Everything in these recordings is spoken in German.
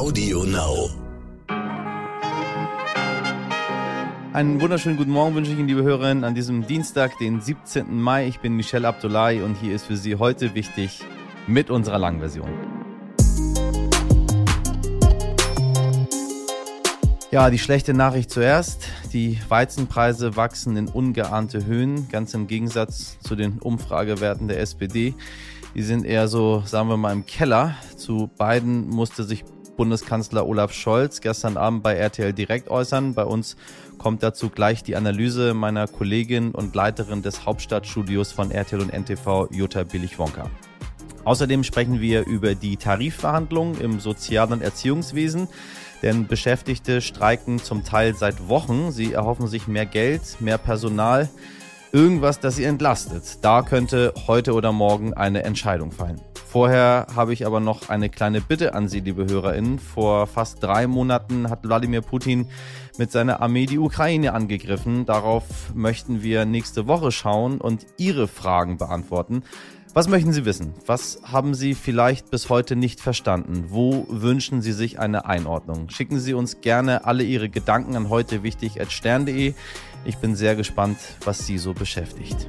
Audio Now. Einen wunderschönen guten Morgen wünsche ich Ihnen, liebe Hörerinnen, an diesem Dienstag, den 17. Mai. Ich bin Michelle Abdullahi und hier ist für Sie heute wichtig mit unserer Langversion. Ja, die schlechte Nachricht zuerst. Die Weizenpreise wachsen in ungeahnte Höhen, ganz im Gegensatz zu den Umfragewerten der SPD. Die sind eher so, sagen wir mal, im Keller. Zu beiden musste sich Bundeskanzler Olaf Scholz gestern Abend bei RTL direkt äußern. Bei uns kommt dazu gleich die Analyse meiner Kollegin und Leiterin des Hauptstadtstudios von RTL und NTV, Jutta Billig-Wonka. Außerdem sprechen wir über die Tarifverhandlungen im Sozial- und Erziehungswesen. Denn Beschäftigte streiken zum Teil seit Wochen. Sie erhoffen sich mehr Geld, mehr Personal, irgendwas, das sie entlastet. Da könnte heute oder morgen eine Entscheidung fallen. Vorher habe ich aber noch eine kleine Bitte an Sie, liebe HörerInnen. Vor fast drei Monaten hat Wladimir Putin mit seiner Armee die Ukraine angegriffen. Darauf möchten wir nächste Woche schauen und Ihre Fragen beantworten. Was möchten Sie wissen? Was haben Sie vielleicht bis heute nicht verstanden? Wo wünschen Sie sich eine Einordnung? Schicken Sie uns gerne alle Ihre Gedanken an heute wichtig stern.de. Ich bin sehr gespannt, was Sie so beschäftigt.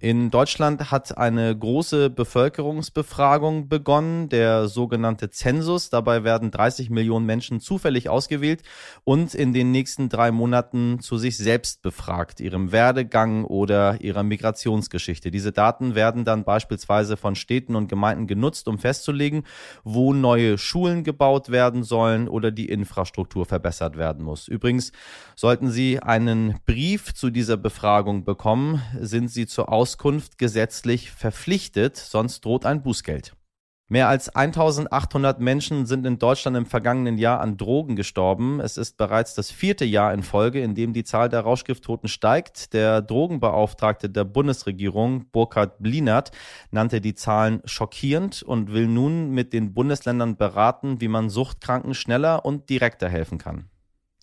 In Deutschland hat eine große Bevölkerungsbefragung begonnen, der sogenannte Zensus. Dabei werden 30 Millionen Menschen zufällig ausgewählt und in den nächsten drei Monaten zu sich selbst befragt, ihrem Werdegang oder ihrer Migrationsgeschichte. Diese Daten werden dann beispielsweise von Städten und Gemeinden genutzt, um festzulegen, wo neue Schulen gebaut werden sollen oder die Infrastruktur verbessert werden muss. Übrigens, sollten Sie einen Brief zu dieser Befragung bekommen, sind Sie zur Aus Auskunft gesetzlich verpflichtet, sonst droht ein Bußgeld. Mehr als 1800 Menschen sind in Deutschland im vergangenen Jahr an Drogen gestorben. Es ist bereits das vierte Jahr in Folge, in dem die Zahl der Rauschgifttoten steigt. Der Drogenbeauftragte der Bundesregierung, Burkhard Blinert, nannte die Zahlen schockierend und will nun mit den Bundesländern beraten, wie man Suchtkranken schneller und direkter helfen kann.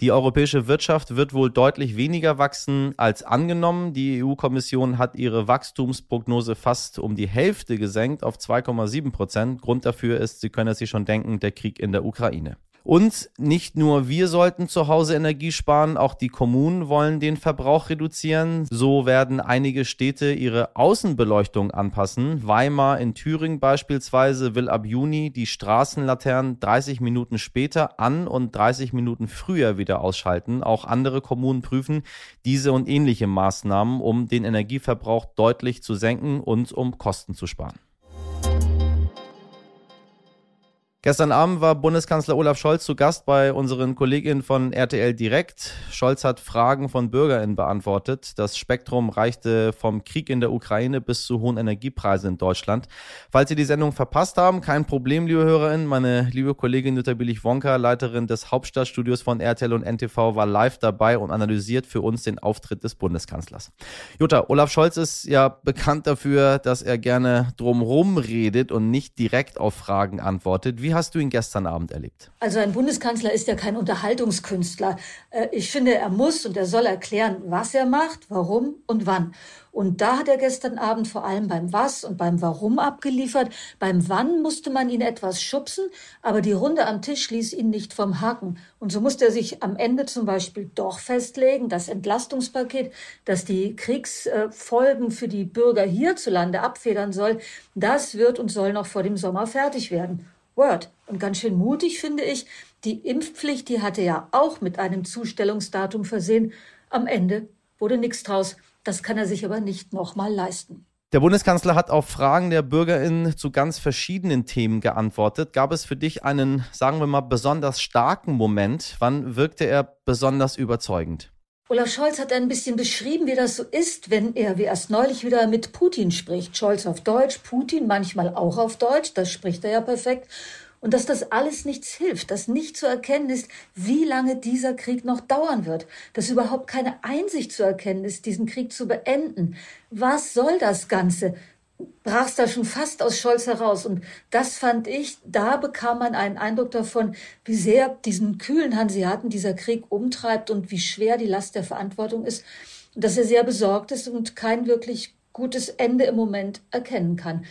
Die europäische Wirtschaft wird wohl deutlich weniger wachsen als angenommen. Die EU-Kommission hat ihre Wachstumsprognose fast um die Hälfte gesenkt auf 2,7 Prozent. Grund dafür ist, Sie können es sich schon denken, der Krieg in der Ukraine. Und nicht nur wir sollten zu Hause Energie sparen, auch die Kommunen wollen den Verbrauch reduzieren. So werden einige Städte ihre Außenbeleuchtung anpassen. Weimar in Thüringen beispielsweise will ab Juni die Straßenlaternen 30 Minuten später an und 30 Minuten früher wieder ausschalten. Auch andere Kommunen prüfen diese und ähnliche Maßnahmen, um den Energieverbrauch deutlich zu senken und um Kosten zu sparen. Gestern Abend war Bundeskanzler Olaf Scholz zu Gast bei unseren Kolleginnen von RTL Direkt. Scholz hat Fragen von BürgerInnen beantwortet. Das Spektrum reichte vom Krieg in der Ukraine bis zu hohen Energiepreisen in Deutschland. Falls Sie die Sendung verpasst haben, kein Problem, liebe HörerInnen. Meine liebe Kollegin Jutta Billig-Wonka, Leiterin des Hauptstadtstudios von RTL und NTV, war live dabei und analysiert für uns den Auftritt des Bundeskanzlers. Jutta, Olaf Scholz ist ja bekannt dafür, dass er gerne drumherum redet und nicht direkt auf Fragen antwortet. Wie hast du ihn gestern Abend erlebt? Also ein Bundeskanzler ist ja kein Unterhaltungskünstler. Äh, ich finde, er muss und er soll erklären, was er macht, warum und wann. Und da hat er gestern Abend vor allem beim Was und beim Warum abgeliefert. Beim Wann musste man ihn etwas schubsen, aber die Runde am Tisch ließ ihn nicht vom Haken. Und so musste er sich am Ende zum Beispiel doch festlegen, das Entlastungspaket, das die Kriegsfolgen für die Bürger hierzulande abfedern soll, das wird und soll noch vor dem Sommer fertig werden. Word. Und ganz schön mutig finde ich, die Impfpflicht, die hatte ja auch mit einem Zustellungsdatum versehen. Am Ende wurde nichts draus. Das kann er sich aber nicht nochmal leisten. Der Bundeskanzler hat auf Fragen der BürgerInnen zu ganz verschiedenen Themen geantwortet. Gab es für dich einen, sagen wir mal, besonders starken Moment? Wann wirkte er besonders überzeugend? Olaf Scholz hat ein bisschen beschrieben, wie das so ist, wenn er wie erst neulich wieder mit Putin spricht. Scholz auf Deutsch, Putin manchmal auch auf Deutsch, das spricht er ja perfekt. Und dass das alles nichts hilft, dass nicht zu erkennen ist, wie lange dieser Krieg noch dauern wird, dass überhaupt keine Einsicht zu erkennen ist, diesen Krieg zu beenden. Was soll das Ganze? Brach es da schon fast aus Scholz heraus. Und das fand ich, da bekam man einen Eindruck davon, wie sehr diesen kühlen Hanseaten dieser Krieg umtreibt und wie schwer die Last der Verantwortung ist. Und dass er sehr besorgt ist und kein wirklich gutes Ende im Moment erkennen kann.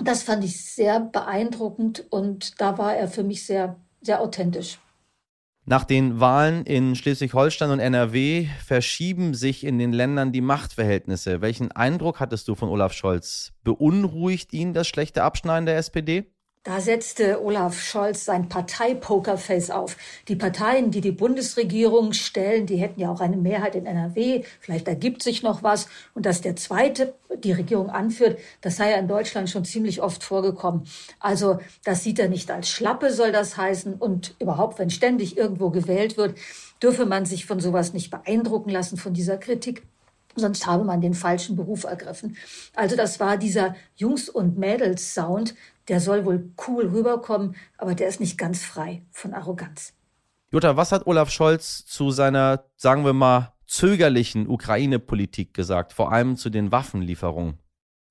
Das fand ich sehr beeindruckend und da war er für mich sehr, sehr authentisch. Nach den Wahlen in Schleswig-Holstein und NRW verschieben sich in den Ländern die Machtverhältnisse. Welchen Eindruck hattest du von Olaf Scholz? Beunruhigt ihn das schlechte Abschneiden der SPD? Da setzte Olaf Scholz sein Parteipokerface auf. Die Parteien, die die Bundesregierung stellen, die hätten ja auch eine Mehrheit in NRW. Vielleicht ergibt sich noch was. Und dass der zweite die Regierung anführt, das sei ja in Deutschland schon ziemlich oft vorgekommen. Also das sieht er nicht als Schlappe, soll das heißen. Und überhaupt, wenn ständig irgendwo gewählt wird, dürfe man sich von sowas nicht beeindrucken lassen, von dieser Kritik. Sonst habe man den falschen Beruf ergriffen. Also das war dieser Jungs- und Mädels-Sound, der soll wohl cool rüberkommen, aber der ist nicht ganz frei von Arroganz. Jutta, was hat Olaf Scholz zu seiner, sagen wir mal, zögerlichen Ukraine-Politik gesagt, vor allem zu den Waffenlieferungen?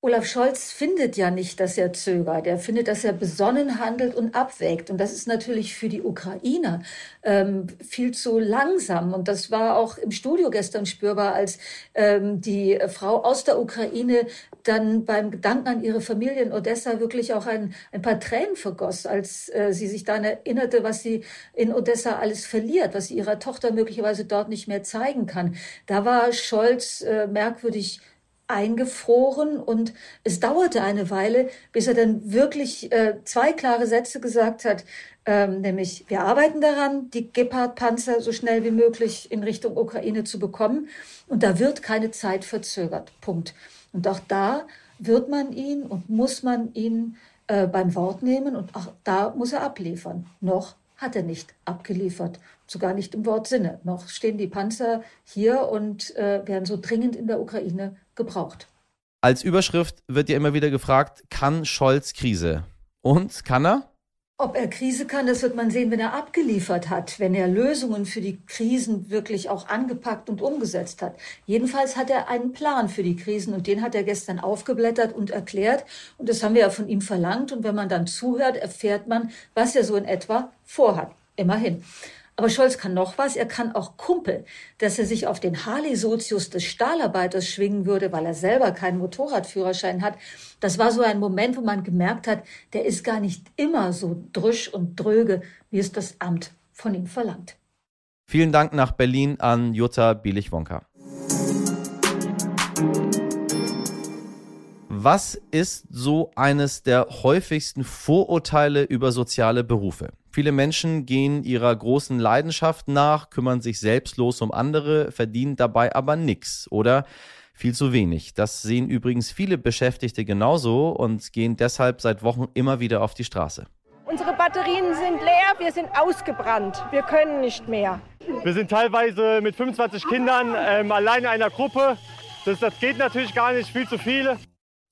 Olaf Scholz findet ja nicht, dass er zögert. Er findet, dass er besonnen handelt und abwägt. Und das ist natürlich für die Ukrainer ähm, viel zu langsam. Und das war auch im Studio gestern spürbar, als ähm, die Frau aus der Ukraine dann beim Gedanken an ihre Familie in Odessa wirklich auch ein, ein paar Tränen vergoss, als äh, sie sich daran erinnerte, was sie in Odessa alles verliert, was sie ihrer Tochter möglicherweise dort nicht mehr zeigen kann. Da war Scholz äh, merkwürdig eingefroren und es dauerte eine Weile, bis er dann wirklich äh, zwei klare Sätze gesagt hat, ähm, nämlich wir arbeiten daran, die Gepard-Panzer so schnell wie möglich in Richtung Ukraine zu bekommen und da wird keine Zeit verzögert. Punkt. Und auch da wird man ihn und muss man ihn äh, beim Wort nehmen und auch da muss er abliefern. Noch hat er nicht abgeliefert, sogar nicht im Wortsinne. Noch stehen die Panzer hier und äh, werden so dringend in der Ukraine gebraucht. Als Überschrift wird ja immer wieder gefragt, kann Scholz Krise? Und kann er? Ob er Krise kann, das wird man sehen, wenn er abgeliefert hat, wenn er Lösungen für die Krisen wirklich auch angepackt und umgesetzt hat. Jedenfalls hat er einen Plan für die Krisen und den hat er gestern aufgeblättert und erklärt. Und das haben wir ja von ihm verlangt. Und wenn man dann zuhört, erfährt man, was er so in etwa vorhat. Immerhin. Aber Scholz kann noch was, er kann auch Kumpel, dass er sich auf den Harley-Sozius des Stahlarbeiters schwingen würde, weil er selber keinen Motorradführerschein hat. Das war so ein Moment, wo man gemerkt hat, der ist gar nicht immer so drüsch und dröge, wie es das Amt von ihm verlangt. Vielen Dank nach Berlin an Jutta Bielich-Wonka. Was ist so eines der häufigsten Vorurteile über soziale Berufe? Viele Menschen gehen ihrer großen Leidenschaft nach, kümmern sich selbstlos um andere, verdienen dabei aber nichts oder viel zu wenig. Das sehen übrigens viele Beschäftigte genauso und gehen deshalb seit Wochen immer wieder auf die Straße. Unsere Batterien sind leer, wir sind ausgebrannt, wir können nicht mehr. Wir sind teilweise mit 25 Kindern ähm, allein in einer Gruppe. Das, das geht natürlich gar nicht, viel zu viele.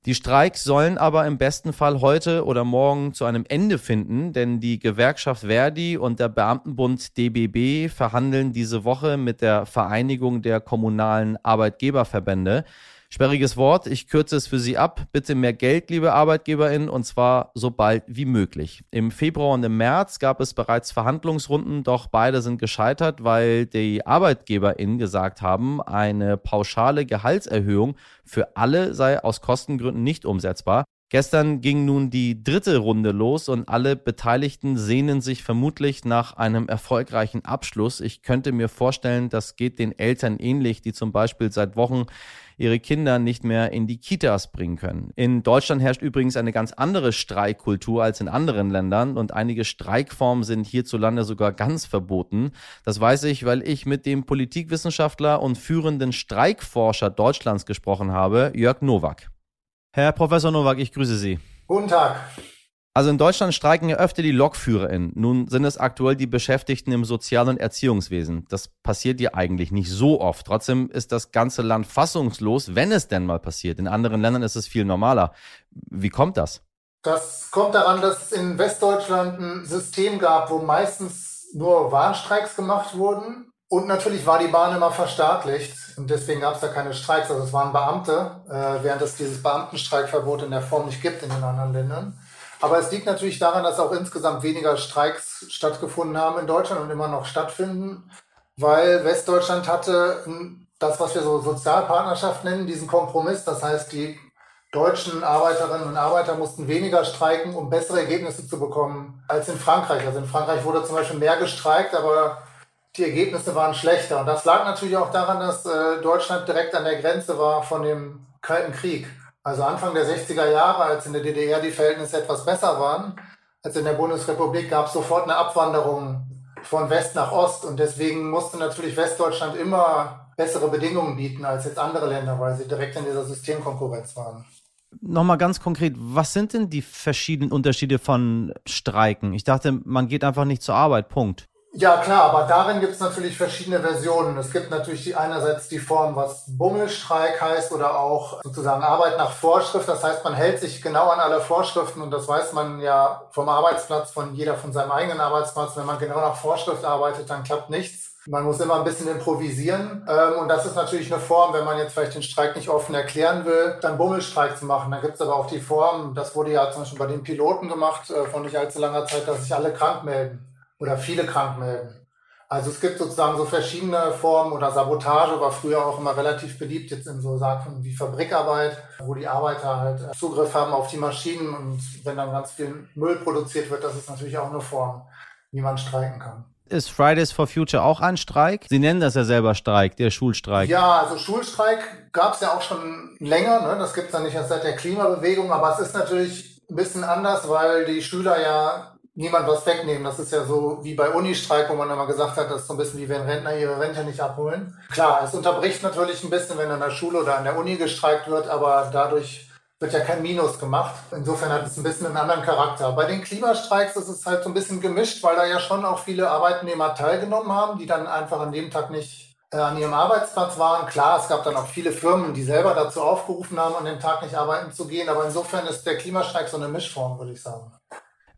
Die Streiks sollen aber im besten Fall heute oder morgen zu einem Ende finden, denn die Gewerkschaft Verdi und der Beamtenbund DBB verhandeln diese Woche mit der Vereinigung der kommunalen Arbeitgeberverbände. Sperriges Wort, ich kürze es für Sie ab. Bitte mehr Geld, liebe ArbeitgeberInnen, und zwar so bald wie möglich. Im Februar und im März gab es bereits Verhandlungsrunden, doch beide sind gescheitert, weil die ArbeitgeberInnen gesagt haben, eine pauschale Gehaltserhöhung für alle sei aus Kostengründen nicht umsetzbar. Gestern ging nun die dritte Runde los und alle Beteiligten sehnen sich vermutlich nach einem erfolgreichen Abschluss. Ich könnte mir vorstellen, das geht den Eltern ähnlich, die zum Beispiel seit Wochen ihre Kinder nicht mehr in die Kitas bringen können. In Deutschland herrscht übrigens eine ganz andere Streikkultur als in anderen Ländern und einige Streikformen sind hierzulande sogar ganz verboten. Das weiß ich, weil ich mit dem Politikwissenschaftler und führenden Streikforscher Deutschlands gesprochen habe, Jörg Nowak. Herr Professor Nowak, ich grüße Sie. Guten Tag. Also in Deutschland streiken ja öfter die LokführerInnen. Nun sind es aktuell die Beschäftigten im Sozial- und Erziehungswesen. Das passiert ja eigentlich nicht so oft. Trotzdem ist das ganze Land fassungslos, wenn es denn mal passiert. In anderen Ländern ist es viel normaler. Wie kommt das? Das kommt daran, dass es in Westdeutschland ein System gab, wo meistens nur Warnstreiks gemacht wurden. Und natürlich war die Bahn immer verstaatlicht und deswegen gab es da keine Streiks. Also es waren Beamte, äh, während es dieses Beamtenstreikverbot in der Form nicht gibt in den anderen Ländern. Aber es liegt natürlich daran, dass auch insgesamt weniger Streiks stattgefunden haben in Deutschland und immer noch stattfinden, weil Westdeutschland hatte das, was wir so Sozialpartnerschaft nennen, diesen Kompromiss. Das heißt, die deutschen Arbeiterinnen und Arbeiter mussten weniger streiken, um bessere Ergebnisse zu bekommen als in Frankreich. Also in Frankreich wurde zum Beispiel mehr gestreikt, aber die Ergebnisse waren schlechter. Und das lag natürlich auch daran, dass äh, Deutschland direkt an der Grenze war von dem Kalten Krieg. Also Anfang der 60er Jahre, als in der DDR die Verhältnisse etwas besser waren, als in der Bundesrepublik gab es sofort eine Abwanderung von West nach Ost. Und deswegen musste natürlich Westdeutschland immer bessere Bedingungen bieten als jetzt andere Länder, weil sie direkt in dieser Systemkonkurrenz waren. Nochmal ganz konkret, was sind denn die verschiedenen Unterschiede von Streiken? Ich dachte, man geht einfach nicht zur Arbeit, Punkt. Ja, klar, aber darin gibt es natürlich verschiedene Versionen. Es gibt natürlich die, einerseits die Form, was Bummelstreik heißt oder auch sozusagen Arbeit nach Vorschrift. Das heißt, man hält sich genau an alle Vorschriften und das weiß man ja vom Arbeitsplatz, von jeder von seinem eigenen Arbeitsplatz. Wenn man genau nach Vorschrift arbeitet, dann klappt nichts. Man muss immer ein bisschen improvisieren. Ähm, und das ist natürlich eine Form, wenn man jetzt vielleicht den Streik nicht offen erklären will, dann Bummelstreik zu machen. Dann gibt es aber auch die Form, das wurde ja zum Beispiel bei den Piloten gemacht, äh, von nicht allzu langer Zeit, dass sich alle krank melden oder viele krank melden. Also es gibt sozusagen so verschiedene Formen oder Sabotage war früher auch immer relativ beliebt, jetzt in so Sachen wie Fabrikarbeit, wo die Arbeiter halt äh, Zugriff haben auf die Maschinen und wenn dann ganz viel Müll produziert wird, das ist natürlich auch eine Form, wie man streiken kann. Ist Fridays for Future auch ein Streik? Sie nennen das ja selber Streik, der Schulstreik. Ja, also Schulstreik gab es ja auch schon länger. Ne? Das gibt es ja nicht erst seit der Klimabewegung, aber es ist natürlich ein bisschen anders, weil die Schüler ja niemand was wegnehmen. Das ist ja so wie bei Unistreik, wo man immer gesagt hat, das ist so ein bisschen wie wenn Rentner ihre Rente nicht abholen. Klar, es unterbricht natürlich ein bisschen, wenn an der Schule oder an der Uni gestreikt wird, aber dadurch wird ja kein Minus gemacht. Insofern hat es ein bisschen einen anderen Charakter. Bei den Klimastreiks ist es halt so ein bisschen gemischt, weil da ja schon auch viele Arbeitnehmer teilgenommen haben, die dann einfach an dem Tag nicht äh, an ihrem Arbeitsplatz waren. Klar, es gab dann auch viele Firmen, die selber dazu aufgerufen haben, an dem Tag nicht arbeiten zu gehen. Aber insofern ist der Klimastreik so eine Mischform, würde ich sagen.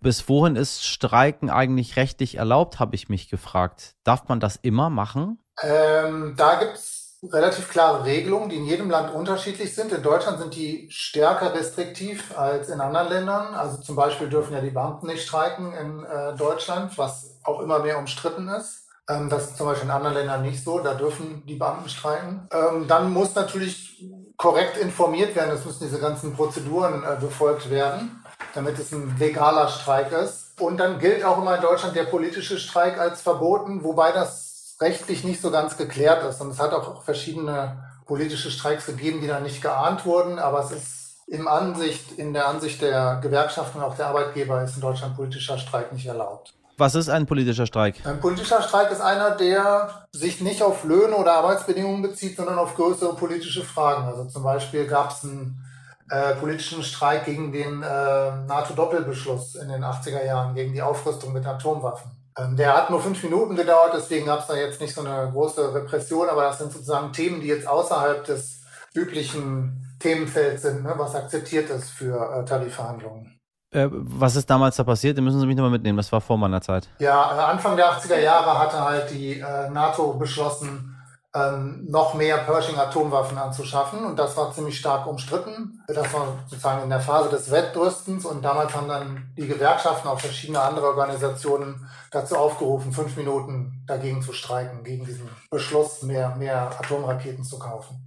Bis wohin ist Streiken eigentlich rechtlich erlaubt, habe ich mich gefragt. Darf man das immer machen? Ähm, da gibt es relativ klare Regelungen, die in jedem Land unterschiedlich sind. In Deutschland sind die stärker restriktiv als in anderen Ländern. Also zum Beispiel dürfen ja die Beamten nicht streiken in äh, Deutschland, was auch immer mehr umstritten ist. Ähm, das ist zum Beispiel in anderen Ländern nicht so. Da dürfen die Beamten streiken. Ähm, dann muss natürlich korrekt informiert werden. Es müssen diese ganzen Prozeduren äh, befolgt werden damit es ein legaler Streik ist. Und dann gilt auch immer in Deutschland der politische Streik als verboten, wobei das rechtlich nicht so ganz geklärt ist. Und es hat auch verschiedene politische Streiks gegeben, die dann nicht geahnt wurden, aber es ist im Ansicht, in der Ansicht der Gewerkschaften und auch der Arbeitgeber ist in Deutschland politischer Streik nicht erlaubt. Was ist ein politischer Streik? Ein politischer Streik ist einer, der sich nicht auf Löhne oder Arbeitsbedingungen bezieht, sondern auf größere politische Fragen. Also zum Beispiel gab es einen äh, politischen Streik gegen den äh, NATO-Doppelbeschluss in den 80er Jahren, gegen die Aufrüstung mit Atomwaffen. Ähm, der hat nur fünf Minuten gedauert, deswegen gab es da jetzt nicht so eine große Repression, aber das sind sozusagen Themen, die jetzt außerhalb des üblichen Themenfelds sind, ne, was akzeptiert ist für äh, Tarifverhandlungen. Äh, was ist damals da passiert? Den müssen Sie mich nochmal mitnehmen. Das war vor meiner Zeit. Ja, äh, Anfang der 80er Jahre hatte halt die NATO beschlossen, ähm, noch mehr Pershing-Atomwaffen anzuschaffen. Und das war ziemlich stark umstritten. Das war sozusagen in der Phase des Wettrüstens. Und damals haben dann die Gewerkschaften, auch verschiedene andere Organisationen dazu aufgerufen, fünf Minuten dagegen zu streiken, gegen diesen Beschluss, mehr, mehr Atomraketen zu kaufen.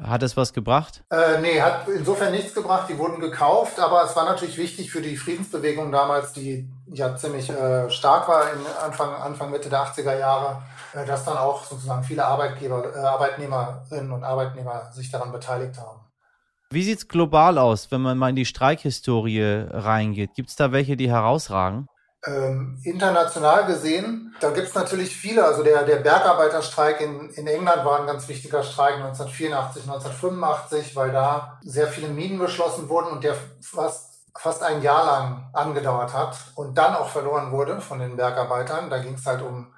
Hat es was gebracht? Äh, nee, hat insofern nichts gebracht. Die wurden gekauft, aber es war natürlich wichtig für die Friedensbewegung damals, die ja ziemlich äh, stark war in Anfang, Anfang Mitte der 80er Jahre, dass dann auch sozusagen viele Arbeitgeber, äh, Arbeitnehmerinnen und Arbeitnehmer sich daran beteiligt haben. Wie sieht es global aus, wenn man mal in die Streikhistorie reingeht? Gibt es da welche, die herausragen? Ähm, international gesehen, da gibt es natürlich viele. Also der, der Bergarbeiterstreik in, in England war ein ganz wichtiger Streik 1984, 1985, weil da sehr viele Minen geschlossen wurden und der fast, fast ein Jahr lang angedauert hat und dann auch verloren wurde von den Bergarbeitern. Da ging es halt um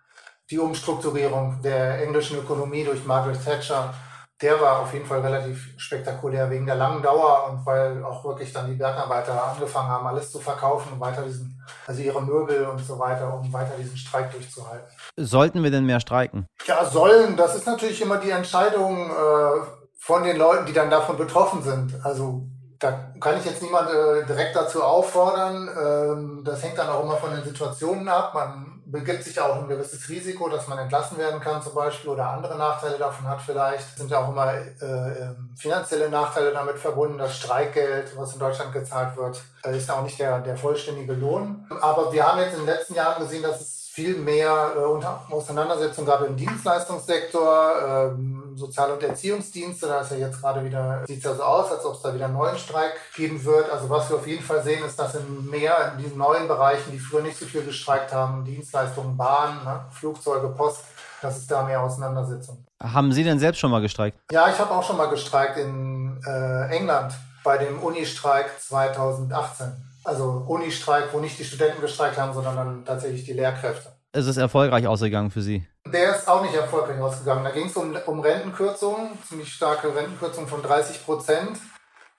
die Umstrukturierung der englischen Ökonomie durch Margaret Thatcher, der war auf jeden Fall relativ spektakulär wegen der langen Dauer und weil auch wirklich dann die Bergarbeiter angefangen haben, alles zu verkaufen und weiter diesen, also ihre Möbel und so weiter, um weiter diesen Streik durchzuhalten. Sollten wir denn mehr streiken? Ja, sollen. Das ist natürlich immer die Entscheidung äh, von den Leuten, die dann davon betroffen sind. Also da kann ich jetzt niemand äh, direkt dazu auffordern. Ähm, das hängt dann auch immer von den Situationen ab. Man begibt sich auch ein gewisses Risiko, dass man entlassen werden kann zum Beispiel oder andere Nachteile davon hat vielleicht. Es sind ja auch immer äh, ähm, finanzielle Nachteile damit verbunden. Das Streikgeld, was in Deutschland gezahlt wird, äh, ist auch nicht der, der vollständige Lohn. Aber wir haben jetzt in den letzten Jahren gesehen, dass es viel mehr äh, Auseinandersetzungen gab im Dienstleistungssektor, ähm, Sozial- und Erziehungsdienste. Da ist ja jetzt gerade wieder, sieht es ja so aus, als ob es da wieder einen neuen Streik geben wird. Also was wir auf jeden Fall sehen, ist, dass in mehr in diesen neuen Bereichen, die früher nicht so viel gestreikt haben, Dienstleistungen, Bahn, ne, Flugzeuge, Post, dass es da mehr Auseinandersetzungen. Haben Sie denn selbst schon mal gestreikt? Ja, ich habe auch schon mal gestreikt in äh, England bei dem Unistreik 2018. Also Uni-Streik, wo nicht die Studenten gestreikt haben, sondern dann tatsächlich die Lehrkräfte. Ist es erfolgreich ausgegangen für Sie? Der ist auch nicht erfolgreich ausgegangen. Da ging es um, um Rentenkürzungen, ziemlich starke Rentenkürzungen von 30 Prozent.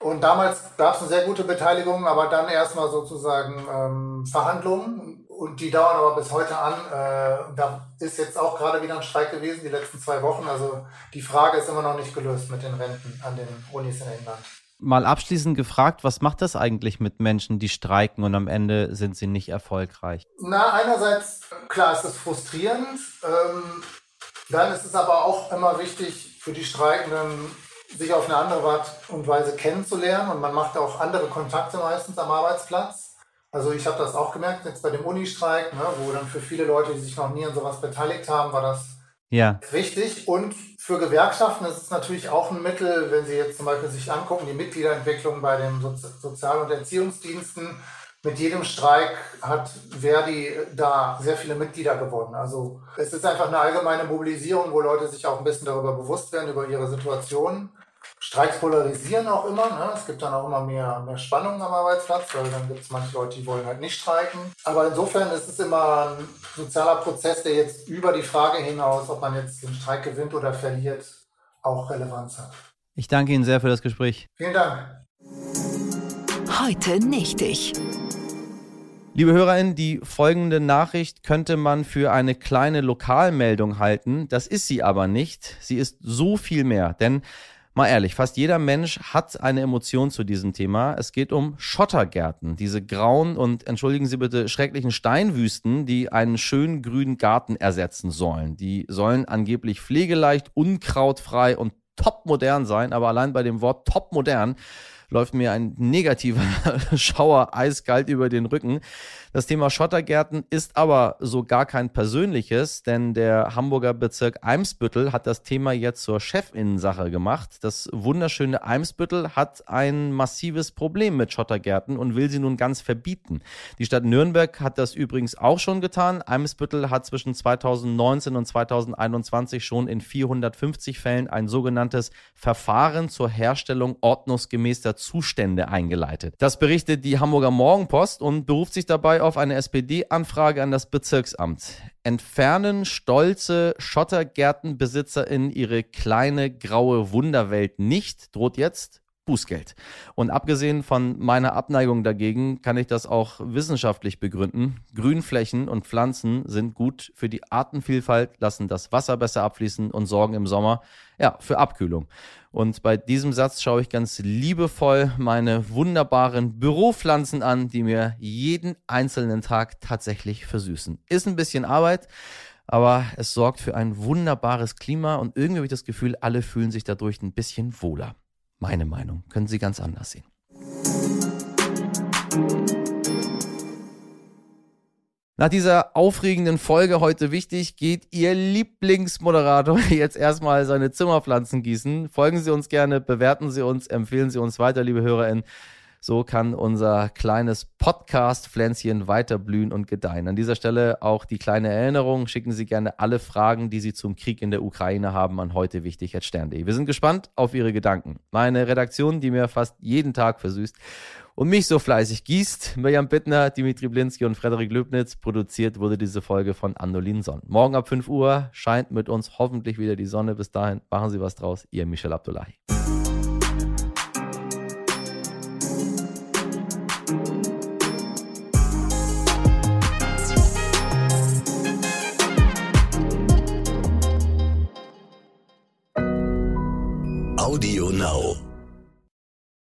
Und damals gab es eine sehr gute Beteiligung, aber dann erstmal sozusagen ähm, Verhandlungen und die dauern aber bis heute an. Äh, da ist jetzt auch gerade wieder ein Streik gewesen, die letzten zwei Wochen. Also die Frage ist immer noch nicht gelöst mit den Renten an den Unis in England mal abschließend gefragt, was macht das eigentlich mit Menschen, die streiken und am Ende sind sie nicht erfolgreich? Na, einerseits, klar, ist es frustrierend. Ähm, dann ist es aber auch immer wichtig für die Streikenden, sich auf eine andere Art und Weise kennenzulernen. Und man macht auch andere Kontakte meistens am Arbeitsplatz. Also ich habe das auch gemerkt, jetzt bei dem Unistreik, ne, wo dann für viele Leute, die sich noch nie an sowas beteiligt haben, war das ja. Richtig. Und für Gewerkschaften ist es natürlich auch ein Mittel, wenn Sie jetzt zum Beispiel sich angucken, die Mitgliederentwicklung bei den Sozi Sozial- und Erziehungsdiensten. Mit jedem Streik hat Verdi da sehr viele Mitglieder gewonnen. Also es ist einfach eine allgemeine Mobilisierung, wo Leute sich auch ein bisschen darüber bewusst werden, über ihre Situation. Streiks polarisieren auch immer. Ne? Es gibt dann auch immer mehr, mehr Spannung am Arbeitsplatz, weil dann gibt es manche Leute, die wollen halt nicht streiken. Aber insofern ist es immer ein sozialer Prozess, der jetzt über die Frage hinaus, ob man jetzt den Streik gewinnt oder verliert, auch Relevanz hat. Ich danke Ihnen sehr für das Gespräch. Vielen Dank. Heute nicht ich. Liebe HörerInnen, die folgende Nachricht könnte man für eine kleine Lokalmeldung halten. Das ist sie aber nicht. Sie ist so viel mehr, denn Mal ehrlich, fast jeder Mensch hat eine Emotion zu diesem Thema. Es geht um Schottergärten, diese grauen und entschuldigen Sie bitte schrecklichen Steinwüsten, die einen schönen grünen Garten ersetzen sollen. Die sollen angeblich pflegeleicht, unkrautfrei und topmodern sein, aber allein bei dem Wort topmodern läuft mir ein negativer Schauer eiskalt über den Rücken. Das Thema Schottergärten ist aber so gar kein persönliches, denn der Hamburger Bezirk Eimsbüttel hat das Thema jetzt zur Chefinnensache gemacht. Das wunderschöne Eimsbüttel hat ein massives Problem mit Schottergärten und will sie nun ganz verbieten. Die Stadt Nürnberg hat das übrigens auch schon getan. Eimsbüttel hat zwischen 2019 und 2021 schon in 450 Fällen ein sogenanntes Verfahren zur Herstellung ordnungsgemäßer Zustände eingeleitet. Das berichtet die Hamburger Morgenpost und beruft sich dabei auf eine SPD-Anfrage an das Bezirksamt. Entfernen stolze Schottergärtenbesitzerinnen ihre kleine graue Wunderwelt nicht, droht jetzt Bußgeld. Und abgesehen von meiner Abneigung dagegen kann ich das auch wissenschaftlich begründen. Grünflächen und Pflanzen sind gut für die Artenvielfalt, lassen das Wasser besser abfließen und sorgen im Sommer ja, für Abkühlung. Und bei diesem Satz schaue ich ganz liebevoll meine wunderbaren Büropflanzen an, die mir jeden einzelnen Tag tatsächlich versüßen. Ist ein bisschen Arbeit, aber es sorgt für ein wunderbares Klima und irgendwie habe ich das Gefühl, alle fühlen sich dadurch ein bisschen wohler. Meine Meinung können Sie ganz anders sehen. Nach dieser aufregenden Folge heute wichtig, geht Ihr Lieblingsmoderator jetzt erstmal seine Zimmerpflanzen gießen. Folgen Sie uns gerne, bewerten Sie uns, empfehlen Sie uns weiter, liebe HörerInnen. So kann unser kleines Podcast-Pflänzchen weiter blühen und gedeihen. An dieser Stelle auch die kleine Erinnerung. Schicken Sie gerne alle Fragen, die Sie zum Krieg in der Ukraine haben, an heute wichtig stern.de. Wir sind gespannt auf Ihre Gedanken. Meine Redaktion, die mir fast jeden Tag versüßt und mich so fleißig gießt. Mirjam Bittner, Dimitri Blinski und Frederik Löbnitz. Produziert wurde diese Folge von Andolin Sonn. Morgen ab 5 Uhr scheint mit uns hoffentlich wieder die Sonne. Bis dahin machen Sie was draus. Ihr Michel Abdullahi.